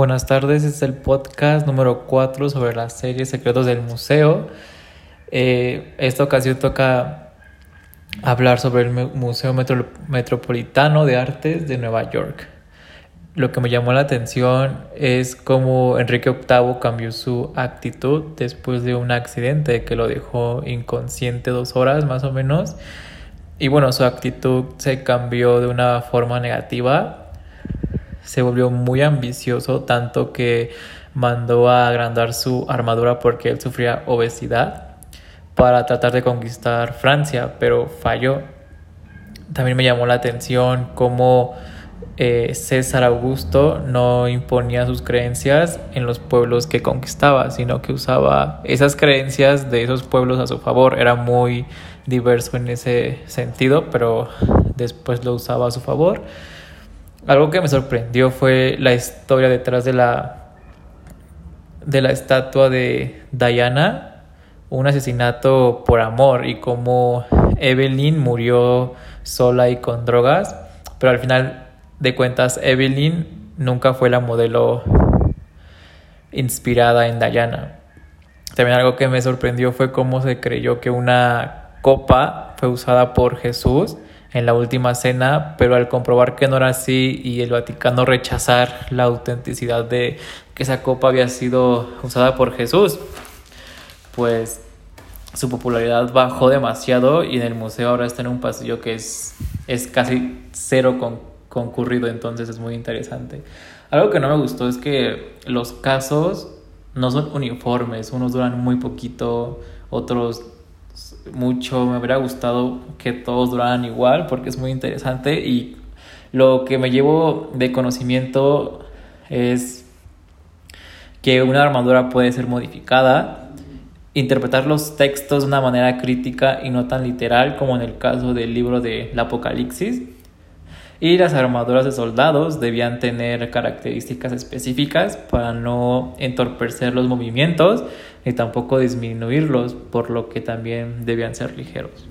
Buenas tardes, este es el podcast número 4 sobre la serie Secretos del Museo. Eh, esta ocasión toca hablar sobre el Museo Metropolitano de Artes de Nueva York. Lo que me llamó la atención es cómo Enrique VIII cambió su actitud después de un accidente que lo dejó inconsciente dos horas más o menos. Y bueno, su actitud se cambió de una forma negativa se volvió muy ambicioso, tanto que mandó a agrandar su armadura porque él sufría obesidad para tratar de conquistar Francia, pero falló. También me llamó la atención cómo eh, César Augusto no imponía sus creencias en los pueblos que conquistaba, sino que usaba esas creencias de esos pueblos a su favor. Era muy diverso en ese sentido, pero después lo usaba a su favor. Algo que me sorprendió fue la historia detrás de la de la estatua de Diana, un asesinato por amor y cómo Evelyn murió sola y con drogas, pero al final de cuentas Evelyn nunca fue la modelo inspirada en Diana. También algo que me sorprendió fue cómo se creyó que una copa fue usada por Jesús en la última cena, pero al comprobar que no era así y el Vaticano rechazar la autenticidad de que esa copa había sido usada por Jesús, pues su popularidad bajó demasiado y en el museo ahora está en un pasillo que es, es casi cero con, concurrido, entonces es muy interesante. Algo que no me gustó es que los casos no son uniformes, unos duran muy poquito, otros mucho, me hubiera gustado que todos duraran igual porque es muy interesante y lo que me llevo de conocimiento es que una armadura puede ser modificada, interpretar los textos de una manera crítica y no tan literal como en el caso del libro del Apocalipsis. Y las armaduras de soldados debían tener características específicas para no entorpecer los movimientos ni tampoco disminuirlos, por lo que también debían ser ligeros.